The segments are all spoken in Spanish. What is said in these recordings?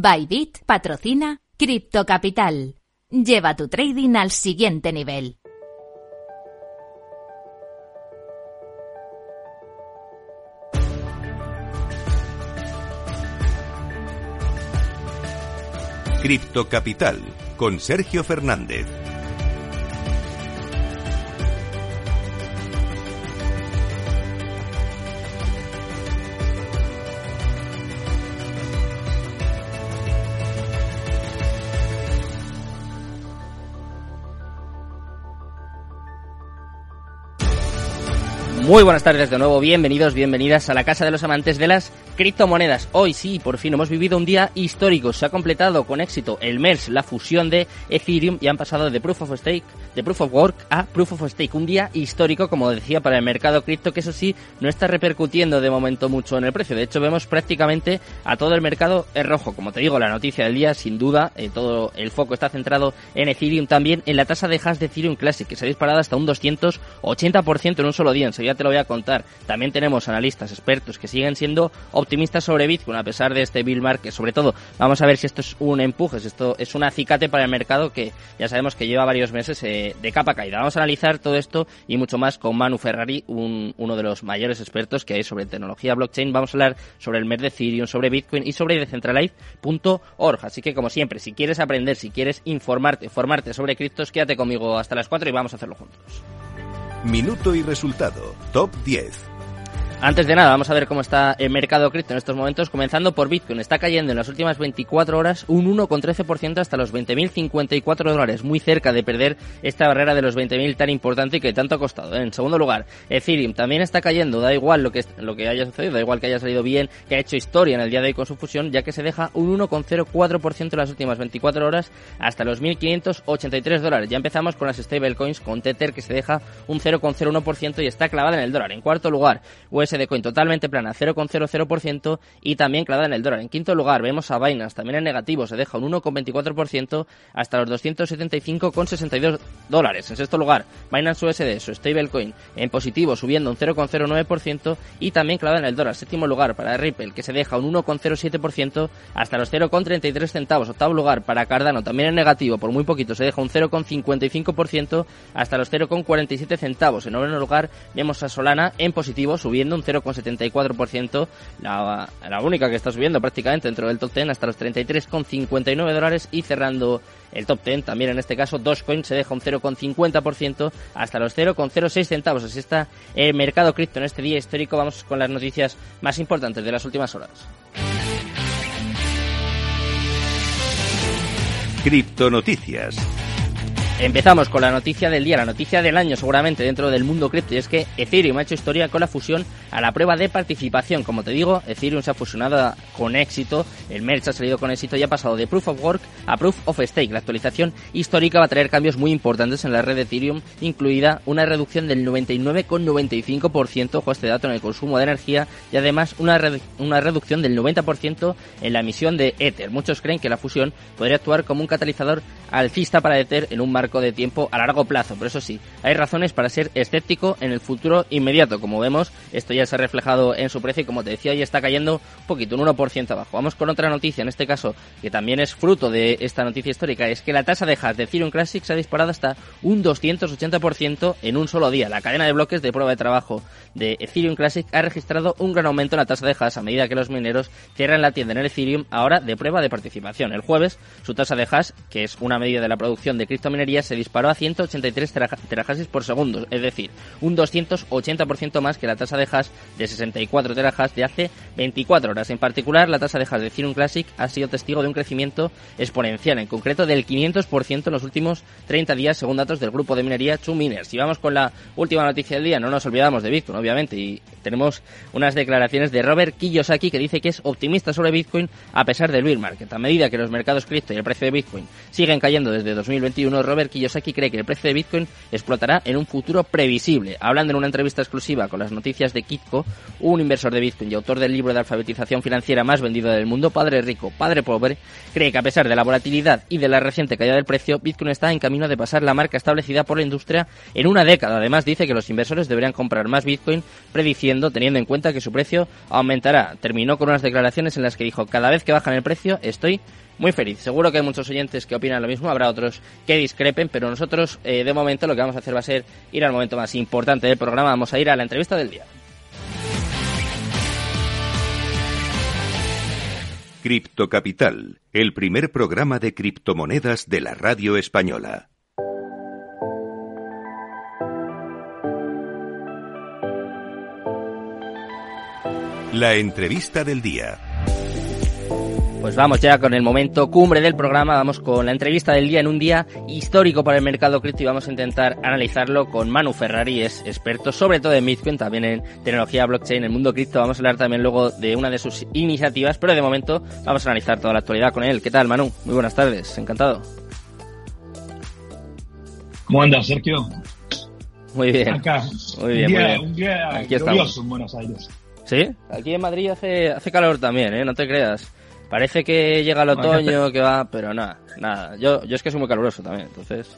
Bybit patrocina Crypto Capital. Lleva tu trading al siguiente nivel. Cripto Capital con Sergio Fernández. Muy buenas tardes de nuevo, bienvenidos, bienvenidas a la Casa de los Amantes de las Criptomonedas. Hoy sí, por fin hemos vivido un día histórico. Se ha completado con éxito el MERS, la fusión de Ethereum y han pasado de Proof of Stake, de Proof of Work a Proof of Stake. Un día histórico, como decía, para el mercado cripto, que eso sí, no está repercutiendo de momento mucho en el precio. De hecho, vemos prácticamente a todo el mercado en rojo. Como te digo, la noticia del día, sin duda, eh, todo el foco está centrado en Ethereum también, en la tasa de hash de Ethereum Classic, que se ha disparado hasta un 280% en un solo día. Enseguida te lo voy a contar. También tenemos analistas expertos que siguen siendo optimistas sobre Bitcoin a pesar de este bill market. Sobre todo, vamos a ver si esto es un empuje, si esto es un acicate para el mercado que ya sabemos que lleva varios meses eh, de capa caída. Vamos a analizar todo esto y mucho más con Manu Ferrari, uno de los mayores expertos que hay sobre tecnología blockchain. Vamos a hablar sobre el MER de Ethereum, sobre Bitcoin y sobre Decentralize.org. Así que, como siempre, si quieres aprender, si quieres informarte, formarte sobre criptos, quédate conmigo hasta las 4 y vamos a hacerlo juntos. Minuto y resultado. Top 10. Antes de nada, vamos a ver cómo está el mercado cripto en estos momentos, comenzando por Bitcoin. Está cayendo en las últimas 24 horas un 1,13% hasta los 20.054 dólares, muy cerca de perder esta barrera de los 20.000 tan importante y que tanto ha costado. En segundo lugar, Ethereum también está cayendo, da igual lo que, lo que haya sucedido, da igual que haya salido bien, que ha hecho historia en el día de hoy con su fusión, ya que se deja un 1,04% en las últimas 24 horas hasta los 1.583 dólares. Ya empezamos con las stablecoins, con Tether que se deja un 0,01% y está clavada en el dólar. En cuarto lugar, Coin totalmente plana, 0,00% y también clavada en el dólar. En quinto lugar vemos a Binance, también en negativo, se deja un 1,24% hasta los 275,62 dólares. En sexto lugar, Binance USD, su stablecoin, en positivo, subiendo un 0,09% y también clavada en el dólar. Séptimo lugar para Ripple, que se deja un 1,07% hasta los 0,33 centavos. Octavo lugar para Cardano, también en negativo, por muy poquito, se deja un 0,55% hasta los 0,47 centavos. En noveno lugar vemos a Solana en positivo, subiendo un 0,74%, la, la única que está subiendo prácticamente dentro del top 10 hasta los 33,59 dólares y cerrando el top 10, también en este caso Dogecoin se deja un 0,50% hasta los 0,06 centavos. Así está el mercado cripto en este día histórico. Vamos con las noticias más importantes de las últimas horas. Cripto Noticias. Empezamos con la noticia del día, la noticia del año seguramente dentro del mundo cripto y es que Ethereum ha hecho historia con la fusión a la prueba de participación. Como te digo, Ethereum se ha fusionado con éxito, el merch ha salido con éxito y ha pasado de Proof of Work a Proof of Stake. La actualización histórica va a traer cambios muy importantes en la red de Ethereum, incluida una reducción del 99,95%, ojo este dato, en el consumo de energía y además una, una reducción del 90% en la emisión de Ether. Muchos creen que la fusión podría actuar como un catalizador alcista para Ether en un marco de tiempo a largo plazo. Pero eso sí, hay razones para ser escéptico en el futuro inmediato. Como vemos, esto ya se ha reflejado en su precio y como te decía, ya está cayendo un poquito, un 1% abajo. Vamos con otra noticia, en este caso, que también es fruto de esta noticia histórica, es que la tasa de hash de Ethereum Classic se ha disparado hasta un 280% en un solo día. La cadena de bloques de prueba de trabajo de Ethereum Classic ha registrado un gran aumento en la tasa de hash a medida que los mineros cierran la tienda en el Ethereum ahora de prueba de participación. El jueves, su tasa de hash, que es una medida de la producción de criptominería, se disparó a 183 terahashes por segundo, es decir, un 280% más que la tasa de hash de 64 terahash de hace 24 horas. En particular, la tasa de hash de Ethereum Classic ha sido testigo de un crecimiento exponencial, en concreto del 500% en los últimos 30 días, según datos del grupo de minería Two Miners. Y vamos con la última noticia del día, no nos olvidamos de Bitcoin, obviamente, y tenemos unas declaraciones de Robert Kiyosaki que dice que es optimista sobre Bitcoin a pesar del bear market. A medida que los mercados cripto y el precio de Bitcoin siguen cayendo desde 2021, Robert Robert Kiyosaki cree que el precio de Bitcoin explotará en un futuro previsible. Hablando en una entrevista exclusiva con las noticias de Kitco, un inversor de Bitcoin y autor del libro de alfabetización financiera más vendido del mundo, Padre Rico, Padre Pobre, cree que a pesar de la volatilidad y de la reciente caída del precio, Bitcoin está en camino de pasar la marca establecida por la industria en una década. Además, dice que los inversores deberían comprar más Bitcoin, prediciendo, teniendo en cuenta que su precio aumentará. Terminó con unas declaraciones en las que dijo, cada vez que bajan el precio estoy muy feliz. Seguro que hay muchos oyentes que opinan lo mismo, habrá otros que discrepen, pero nosotros eh, de momento lo que vamos a hacer va a ser ir al momento más importante del programa, vamos a ir a la entrevista del día. Cripto Capital, el primer programa de criptomonedas de la radio española. La entrevista del día. Pues vamos ya con el momento cumbre del programa, vamos con la entrevista del día en un día histórico para el mercado cripto y vamos a intentar analizarlo con Manu Ferrari, es experto sobre todo en Bitcoin, también en tecnología blockchain, en el mundo cripto, vamos a hablar también luego de una de sus iniciativas, pero de momento vamos a analizar toda la actualidad con él. ¿Qué tal Manu? Muy buenas tardes, encantado. ¿Cómo andas, Sergio? Muy bien. Acá. Muy bien, día, muy bien. Un día Aquí glorioso estamos. en Buenos Aires. ¿Sí? Aquí en Madrid hace, hace calor también, ¿eh? No te creas. Parece que llega el otoño, que va, pero nada, nada. Yo, yo es que soy muy caluroso también, entonces...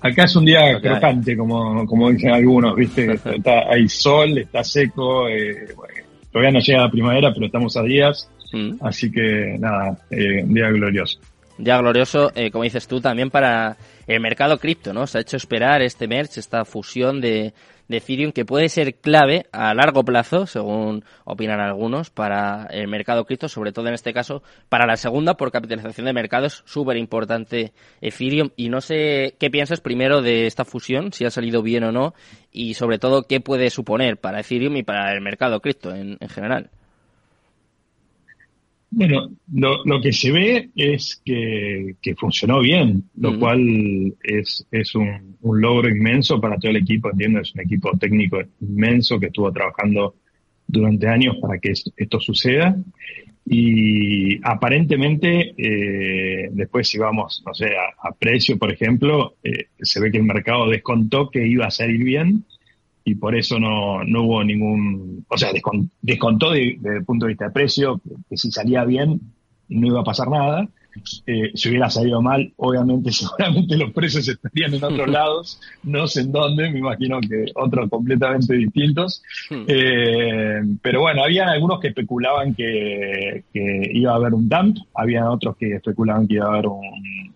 Acá es un día hay. crocante, como, como dicen algunos, ¿viste? Está, hay sol, está seco, eh, bueno, todavía no llega la primavera, pero estamos a días, Mm. así que nada, eh, un día glorioso. Ya glorioso, eh, como dices tú, también para el mercado cripto, ¿no? Se ha hecho esperar este merge, esta fusión de, de Ethereum que puede ser clave a largo plazo, según opinan algunos, para el mercado cripto, sobre todo en este caso para la segunda por capitalización de mercado. Es súper importante Ethereum y no sé qué piensas primero de esta fusión, si ha salido bien o no, y sobre todo qué puede suponer para Ethereum y para el mercado cripto en, en general. Bueno, lo, lo que se ve es que, que funcionó bien, lo cual es, es un, un logro inmenso para todo el equipo, entiendo, es un equipo técnico inmenso que estuvo trabajando durante años para que es- esto suceda. Y aparentemente, eh, después si vamos, no sé, a, a precio, por ejemplo, eh, se ve que el mercado descontó que iba a salir bien y por eso no, no hubo ningún, o sea, descon- descontó de- desde el punto de vista de precio, que, que si salía bien no iba a pasar nada. Eh, si hubiera salido mal, obviamente, seguramente los precios estarían en otros lados, no sé en dónde, me imagino que otros completamente distintos. Hmm. Eh, pero bueno, había algunos que especulaban que, que iba a haber un dump, había otros que especulaban que iba a haber un-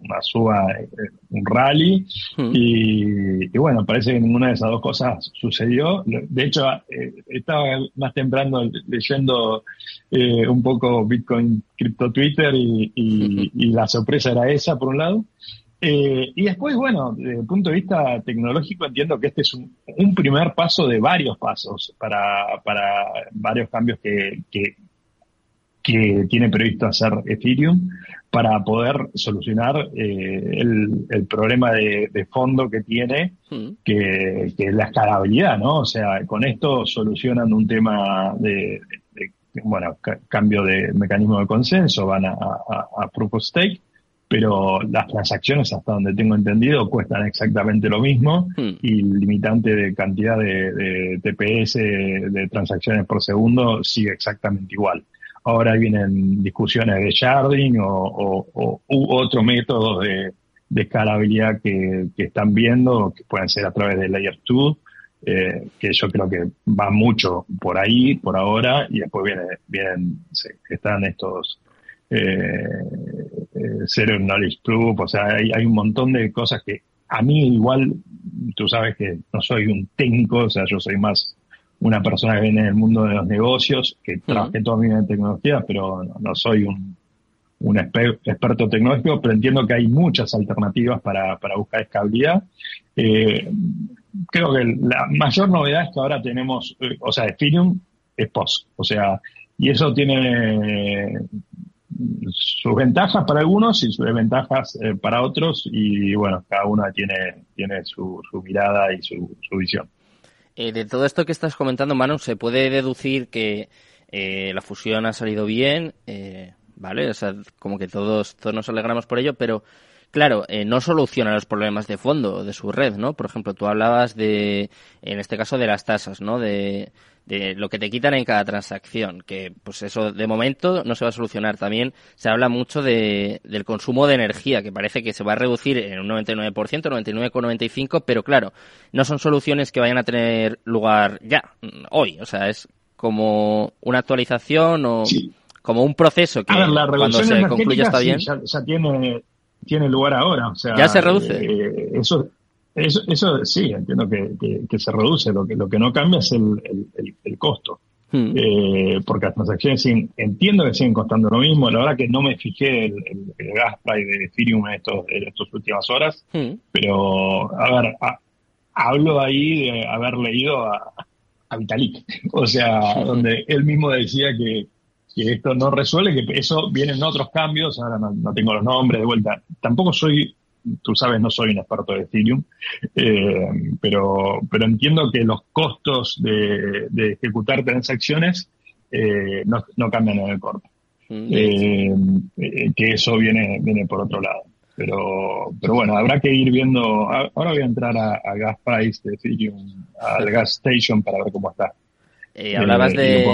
una suba, eh, un rally, Hmm. y, y bueno, parece que ninguna de esas dos cosas sucedió. De hecho, eh, estaba más temprano leyendo eh, un poco Bitcoin Crypto Twitter y, y- y la sorpresa era esa, por un lado. Eh, y después, bueno, desde el punto de vista tecnológico, entiendo que este es un, un primer paso de varios pasos para, para varios cambios que, que, que tiene previsto hacer Ethereum para poder solucionar eh, el, el problema de, de fondo que tiene, Hmm. que, que es la escalabilidad, ¿no? O sea, con esto solucionan un tema de, de- de, bueno, ca- cambio de mecanismo de consenso, van a, a, a proof of stake, pero las transacciones, hasta donde tengo entendido, cuestan exactamente lo mismo Hmm. y el limitante de cantidad de, de TPS de transacciones por segundo sigue exactamente igual. Ahora vienen discusiones de sharding o, o- u otro método de, escalabilidad que, están viendo, que pueden ser a través de Layer 2, eh, que yo creo que va mucho por ahí, por ahora, y después viene, vienen, están estos eh, eh, Zero Knowledge Proof, o sea, hay, hay un montón de cosas que a mí igual, tú sabes que no soy un técnico, o sea, yo soy más una persona que viene del mundo de los negocios, que trabajé toda mi vida en tecnología, pero no, no soy un, experto tecnológico, pero entiendo que hay muchas alternativas para, para buscar escalabilidad. Eh, creo que la mayor novedad es que ahora tenemos, eh, o sea, Ethereum es POS, o sea, y eso tiene eh, sus ventajas para algunos y sus desventajas eh, para otros, y bueno, cada uno tiene, tiene su, su mirada y su, su visión. Eh, de todo esto que estás comentando, Manu, se puede deducir que eh, la fusión ha salido bien, eh, ¿vale? O sea, como que todos, todos nos alegramos por ello, pero claro, eh, no soluciona los problemas de fondo de su red, ¿no? Por ejemplo, tú hablabas de, en este caso, de las tasas, ¿no? De, de lo que te quitan en cada transacción, que pues eso de momento no se va a solucionar. También se habla mucho de, del consumo de energía, que parece que se va a reducir en un 99%, 99,95%, pero claro, no son soluciones que vayan a tener lugar ya, hoy. O sea, es como una actualización o como un proceso que cuando se concluya está bien. Ya, tiene, tiene lugar ahora. O sea, ya se reduce. Eh, eso eso, eso sí, entiendo que, que, se reduce. Lo que, lo que no cambia es el, el, costo. Hmm. Eh, porque las transacciones entiendo que siguen costando lo mismo. La verdad que no me fijé el, gas price de Ethereum en, estos, en estas últimas horas. Hmm. Pero, a ver, hablo ahí de haber leído a, a Vitalik. O sea, hmm. donde él mismo decía que, que esto no resuelve, que eso vienen otros cambios. Ahora no tengo los nombres de vuelta. Tampoco soy tú sabes, no soy un experto de Ethereum, eh, pero, pero entiendo que los costos de, ejecutar transacciones eh, no, cambian en el corto. Mm, eh, que eso viene, viene por otro lado. Pero, pero bueno, habrá que ir viendo. Ahora voy a entrar a, Gas Price de Ethereum, al Gas Station para ver cómo está. hablabas, de,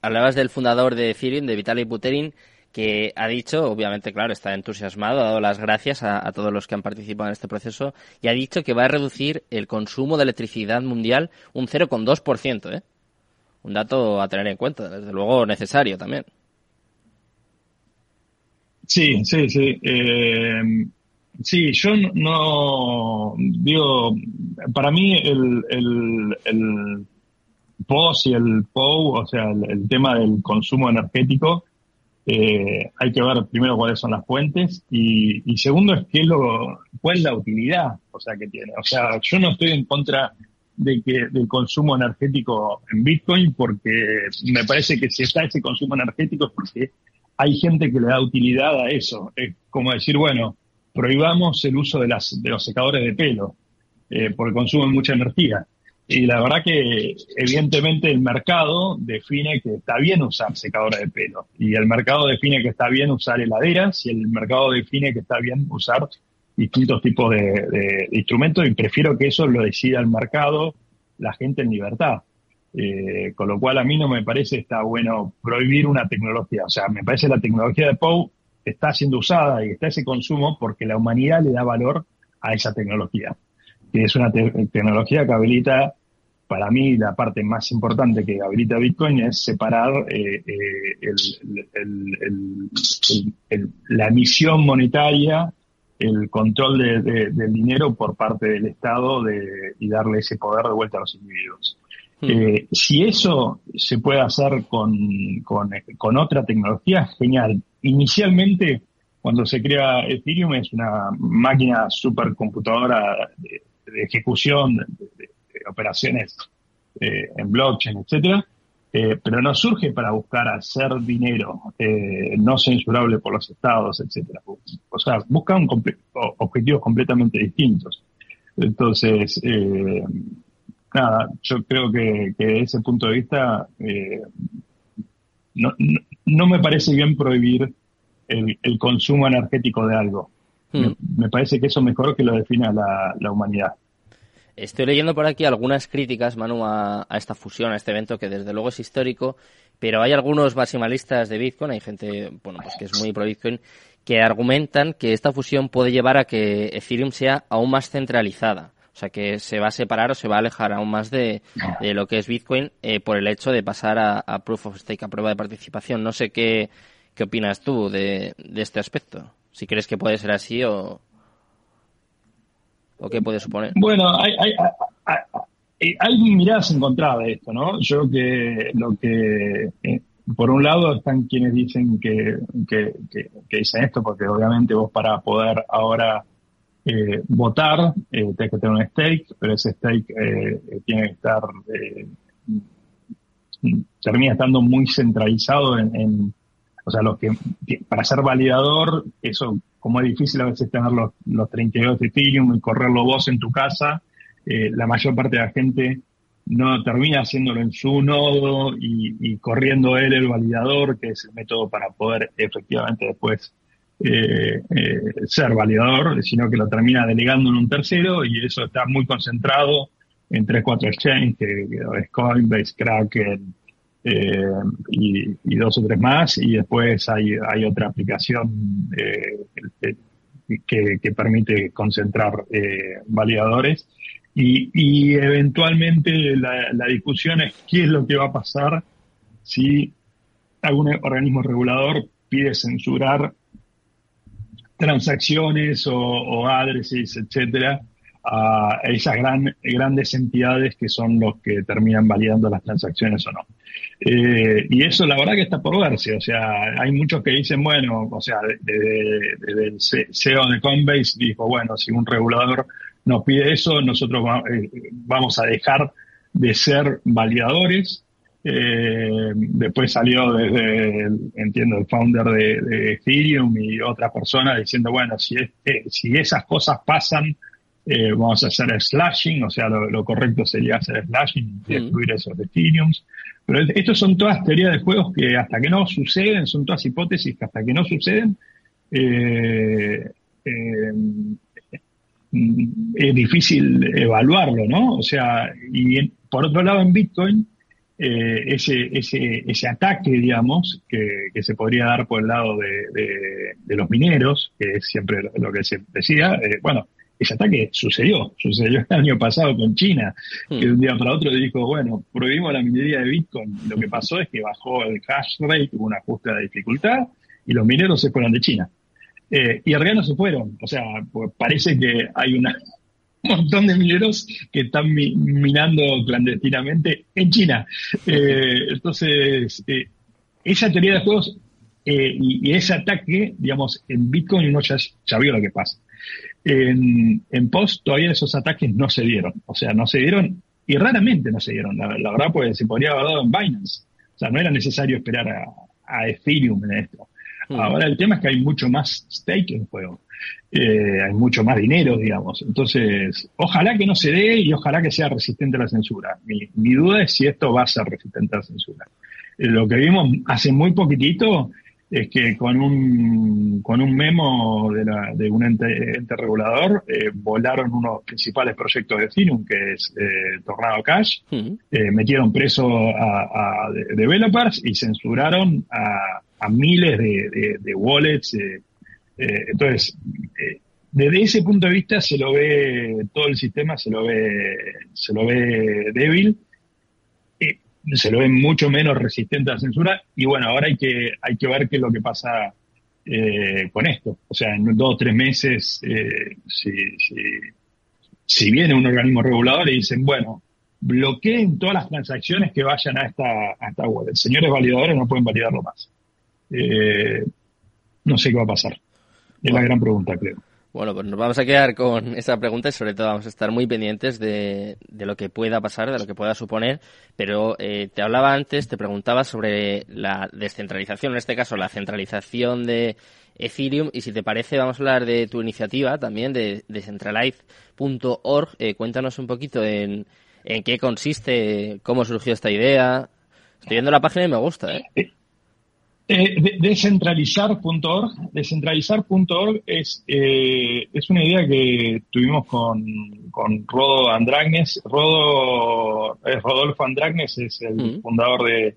hablabas del fundador de Ethereum, de Vitalik Buterin que ha dicho, obviamente, claro, está entusiasmado, ha dado las gracias a, todos los que han participado en este proceso y ha dicho que va a reducir el consumo de electricidad mundial un 0,2%, ¿eh? Un dato a tener en cuenta, desde luego necesario también. Sí, sí, sí. Eh, sí, yo no, digo, para mí el, el, el POS y el POU, o sea, el tema del consumo energético, eh, hay que ver primero cuáles son las fuentes y, segundo es qué lo, cuál es la utilidad o sea, que tiene. O sea, yo no estoy en contra de que del consumo energético en Bitcoin porque me parece que si está ese consumo energético es porque hay gente que le da utilidad a eso. Es como decir, bueno, prohibamos el uso de, las, de los secadores de pelo eh, porque consumen mucha energía. Y la verdad que evidentemente el mercado define que está bien usar secadora de pelo. Y el mercado define que está bien usar heladeras y el mercado define que está bien usar distintos tipos de, instrumentos y prefiero que eso lo decida el mercado, la gente en libertad. Eh, con lo cual a mí no me parece está bueno prohibir una tecnología. O sea, me parece la tecnología de POU está siendo usada y está ese consumo porque la humanidad le da valor a esa tecnología que es una tecnología que habilita, para mí la parte más importante que habilita Bitcoin es separar eh, eh, la emisión monetaria, el control del dinero por parte del Estado de, y darle ese poder de vuelta a los individuos. Hmm. Eh, si eso se puede hacer con, con, otra tecnología, genial. Inicialmente, cuando se crea Ethereum, es una máquina supercomputadora de, de ejecución de, operaciones eh, en blockchain, etcétera, eh, pero no surge para buscar hacer dinero eh, no censurable por los estados, etcétera. O sea, buscan objetivos completamente distintos. Entonces, nada, yo creo que, que ese punto de vista no, no, me parece bien prohibir el, el consumo energético de algo. Hmm. Me, parece que eso mejor que lo defina la, la humanidad. Estoy leyendo por aquí algunas críticas, Manu, a, esta fusión, a este evento que desde luego es histórico, pero hay algunos maximalistas de Bitcoin, hay gente, bueno, pues que es muy pro Bitcoin, que argumentan que esta fusión puede llevar a que Ethereum sea aún más centralizada. O sea, que se va a separar o se va a alejar aún más de, lo que es Bitcoin eh, por el hecho de pasar a, Proof of Stake, a prueba de participación. No sé qué, qué opinas tú de, de este aspecto. Si crees que puede ser así o, ¿O qué puede suponer? Bueno, hay, hay, hay, hay miradas encontradas de esto, ¿no? Yo que lo que, eh, por un lado están quienes dicen que, que, que, dicen esto, porque obviamente vos para poder ahora eh, votar eh, tenés que tener un stake, pero ese stake eh, tiene que estar, termina estando muy centralizado en, en o sea, los que, para ser validador, eso como es difícil a veces tener los, los 32 de Ethereum y correrlo vos en tu casa, eh, la mayor parte de la gente no termina haciéndolo en su nodo y, corriendo él el validador, que es el método para poder efectivamente después eh, eh, ser validador, sino que lo termina delegando en un tercero y eso está muy concentrado en tres, cuatro exchanges, que, es Coinbase, Kraken eh, y, dos o tres más, y después hay, otra aplicación que, permite concentrar validadores. Y, eventualmente la, la discusión es qué es lo que va a pasar si algún organismo regulador pide censurar transacciones o, o addresses, etcétera, a esas gran, grandes entidades que son los que terminan validando las transacciones o no. Eh, y eso la verdad que está por verse, o sea, hay muchos que dicen, bueno, o sea, desde, el CEO de Coinbase dijo, bueno, si un regulador nos pide eso, nosotros eh, vamos a dejar de ser validadores eh, después salió desde, entiendo, el founder de, Ethereum y otra persona diciendo, bueno, si, si esas cosas pasan, eh, vamos a hacer slashing, o sea, lo, correcto sería hacer slashing y destruir esos Ethereum. Pero estos son todas teorías de juegos que hasta que no suceden, son todas hipótesis que hasta que no suceden, eh, es difícil evaluarlo, ¿no? O sea, y por otro lado en Bitcoin, eh, ese, ese, ese ataque, digamos, que, que, se podría dar por el lado de, de, los mineros, que es siempre lo, que se decía, eh, bueno, ese ataque sucedió, sucedió el año pasado con China, que de un día para otro dijo, bueno, prohibimos la minería de Bitcoin. Lo que pasó es que bajó el hash rate, hubo un ajuste de dificultad, y los mineros se fueron de China. Eh, y en realidad no se fueron, o sea, pues parece que hay una, un montón de mineros que están minando clandestinamente en China. Eh, entonces, eh, esa teoría de juegos y, ese ataque, digamos, en Bitcoin uno ya, ya vio lo que pasa. En, en, Post todavía esos ataques no se dieron, o sea, no se dieron y raramente no se dieron, la, verdad, pues se podría haber dado en Binance. O sea, no era necesario esperar a, a Ethereum en esto. Mm. Ahora el tema es que hay mucho más stake en juego. Eh, hay mucho más dinero, digamos. Entonces, ojalá que no se dé y ojalá que sea resistente a la censura. Mi, duda es si esto va a ser resistente a la censura. Eh, lo que vimos hace muy poquitito es que con un, con un memo de, la, de un ente, regulador eh, volaron unos principales proyectos de Ethereum, que es Tornado Cash, metieron preso a, a, developers y censuraron a, a miles de, de wallets eh, entonces, eh, desde ese punto de vista se lo ve, todo el sistema se lo ve, se lo ve débil, eh, se lo ve mucho menos resistente a la censura y bueno, ahora hay que, hay que ver qué es lo que pasa con esto. O sea, en dos o tres meses, si, si, si viene un organismo regulador y dicen, bueno, bloqueen todas las transacciones que vayan a esta, a esta web. Señores validadores no pueden validarlo más. no sé qué va a pasar. Es la gran pregunta, creo. Bueno, pues nos vamos a quedar con esa pregunta y sobre todo vamos a estar muy pendientes de, de lo que pueda pasar, de lo que pueda suponer. Pero eh, te hablaba antes, te preguntaba sobre la descentralización, en este caso la centralización de Ethereum. Y si te parece, vamos a hablar de tu iniciativa también, de decentralize.org. Eh, cuéntanos un poquito en, en qué consiste, cómo surgió esta idea. Estoy viendo la página y me gusta. ¿eh? Eh descentralizar.org. Descentralizar.org es, eh, es una idea que tuvimos con, con Rodo Andragnes. Rodo, Rodolfo Andragnes es el mm. fundador de,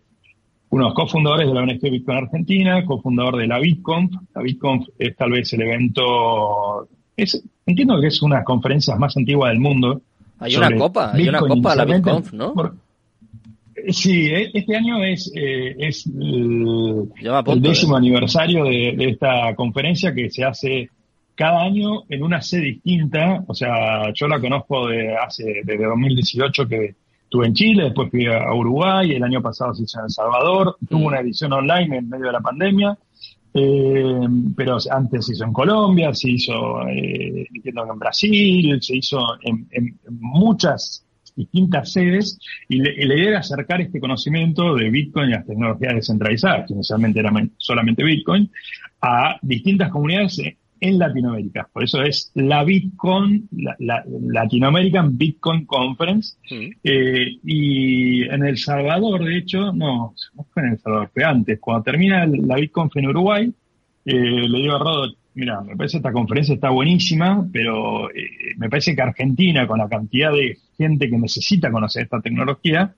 uno de los cofundadores de la ONG Bitcoin Argentina, cofundador de la BitConf. La BitConf es tal vez el evento, es, entiendo que es una de las conferencias más antiguas del mundo. Hay una copa, hay una copa la BitConf, ¿no? Sí, e, este año es, eh, es el, décimo aniversario de, esta conferencia que se hace cada año en una sede distinta. O sea, yo la conozco de hace, desde 2018 que estuve en Chile, después fui a Uruguay, el año pasado se hizo en El Salvador, tuvo una edición online en medio de la pandemia. Eh, pero antes se hizo en Colombia, se hizo eh, en Brasil, se hizo en, en muchas distintas sedes y, la idea era acercar este conocimiento de Bitcoin y las tecnologías descentralizadas, que inicialmente era solamente Bitcoin, a distintas comunidades en Latinoamérica. Por eso es la Bitcoin, la, Latin American Bitcoin Conference. Eh, y en El Salvador, de hecho, no, no fue en El Salvador, fue antes. Cuando termina la Bitcoin en Uruguay, eh, le digo a Rodo, mira, me parece que esta conferencia está buenísima, pero eh, me parece que Argentina, con la cantidad de gente que necesita conocer esta tecnología,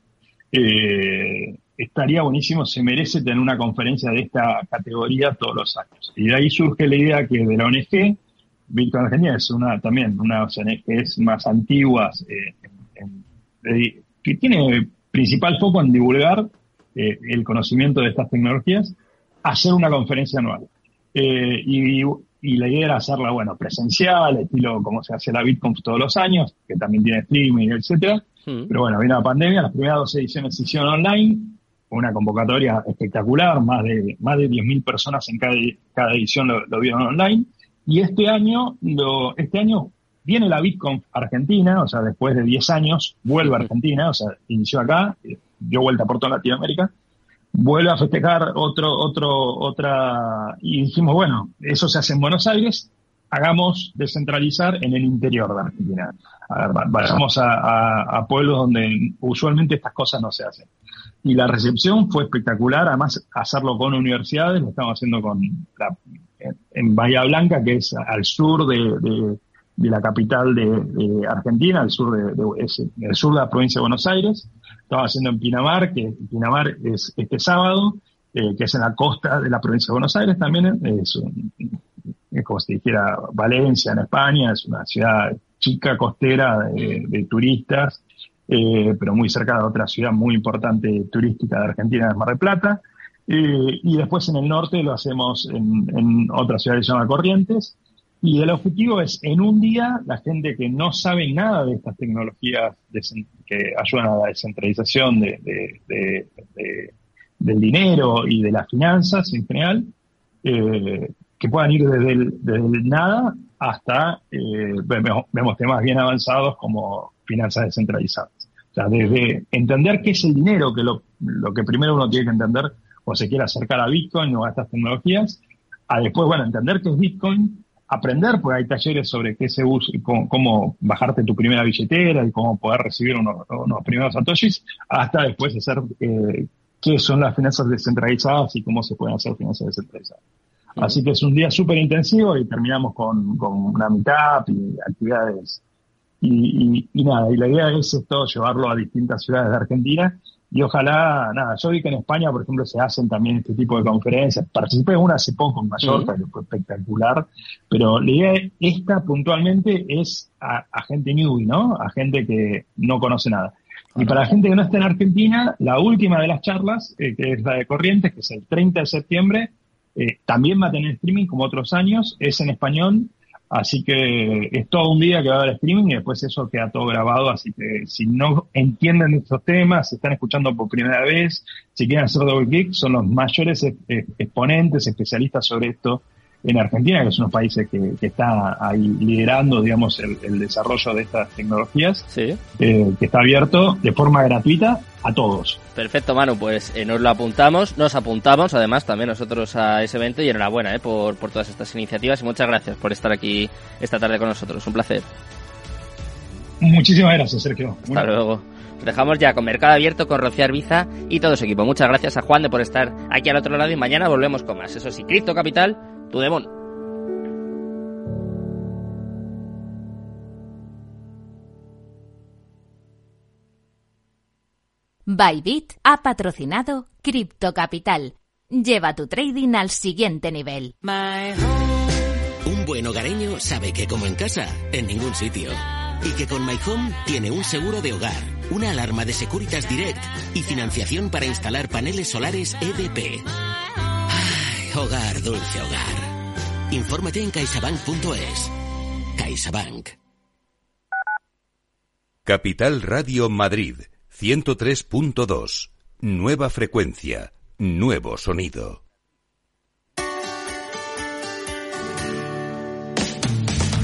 eh, estaría buenísimo, se merece tener una conferencia de esta categoría todos los años. Y de ahí surge la idea que de la ONG, Bitcoin Argentina es una también una ONG es más antigua, que tiene principal foco en divulgar el conocimiento de estas tecnologías, hacer una conferencia anual. Eh, y, la idea era hacerla, bueno, presencial, estilo como se hace la BitConf todos los años, que también tiene streaming, etcétera. Hmm. Pero bueno, vino la pandemia, las primeras dos ediciones se hicieron online, una convocatoria espectacular, más de, más de 10.000 personas en cada, cada edición lo, vieron online. Y este año, lo, este año viene la BitConf Argentina, o sea, después de 10 años, vuelve a Argentina, o sea, inició acá, dio vuelta por toda Latinoamérica vuelve a festejar otro, otro, otra, y dijimos, bueno, eso se hace en Buenos Aires, hagamos descentralizar en el interior de Argentina. A ver, vayamos a, pueblos donde usualmente estas cosas no se hacen. Y la recepción fue espectacular, además hacerlo con universidades, lo estamos haciendo con en Bahía Blanca, que es al sur de, de, la capital de, Argentina, al sur de, el sur de la provincia de Buenos Aires, estaba haciendo en Pinamar, que Pinamar es este sábado, eh, que es en la costa de la provincia de Buenos Aires también, es, como si dijera Valencia en España, es una ciudad chica costera de, turistas, eh, pero muy cerca de otra ciudad muy importante turística de Argentina, de Mar del Plata. Eh, y después en el norte lo hacemos en, en otra ciudad que se llama Corrientes. Y el objetivo es, en un día, la gente que no sabe nada de estas tecnologías que ayudan a la descentralización de, del dinero y de las finanzas en general, eh, que puedan ir desde el, nada hasta, eh, vemos, temas bien avanzados como finanzas descentralizadas. O sea, desde entender qué es el dinero, que lo, lo que primero uno tiene que entender o se quiere acercar a Bitcoin o a estas tecnologías, a después, bueno, entender qué es Bitcoin, aprender, porque hay talleres sobre qué se usa, cómo, cómo bajarte tu primera billetera y cómo poder recibir unos, primeros satoshis, hasta después hacer eh, qué son las finanzas descentralizadas y cómo se pueden hacer finanzas descentralizadas. Así que es un día súper intensivo y terminamos con, con una mitad y actividades. Y, y, nada, y la idea es esto, llevarlo a distintas ciudades de Argentina y ojalá, nada, yo vi que en España, por ejemplo, se hacen también este tipo de conferencias. Participé en una hace poco en Mallorca, que fue espectacular, pero la idea esta puntualmente es a, gente newbie, ¿no? A gente que no conoce nada. Y para la gente que no está en Argentina, la última de las charlas, eh, que es la de Corrientes, que es el 30 de septiembre, eh, también va a tener streaming como otros años, es en español Así que es todo un día que va a haber streaming y después eso queda todo grabado. Así que si no entienden estos temas, si están escuchando por primera vez, si quieren hacer double click, son los mayores exponentes, especialistas sobre esto en Argentina, que es uno de los países que, está ahí liderando, digamos, el, desarrollo de estas tecnologías, sí. Eh, que está abierto de forma gratuita a todos. Perfecto, Manu, pues eh, nos lo apuntamos, nos apuntamos además también nosotros a ese evento y enhorabuena eh, por, por todas estas iniciativas y muchas gracias por estar aquí esta tarde con nosotros, un placer. Muchísimas gracias, Sergio. Hasta luego. dejamos ya con Mercado Abierto, con Rocío Arbiza y todo su equipo. Muchas gracias a Juan de por estar aquí al otro lado y mañana volvemos con más. Eso sí, Cripto Capital tu demon. Bybit ha patrocinado Crypto Capital. Lleva tu trading al siguiente nivel. Un buen hogareño sabe que como en casa, en ningún sitio. Y que con My Home tiene un seguro de hogar, una alarma de Securitas Direct y financiación para instalar paneles solares EDP. Hogar, dulce hogar. Infórmate en caixabank.es. CaixaBank. Capital Radio Madrid, 103.2. Nueva frecuencia, nuevo sonido.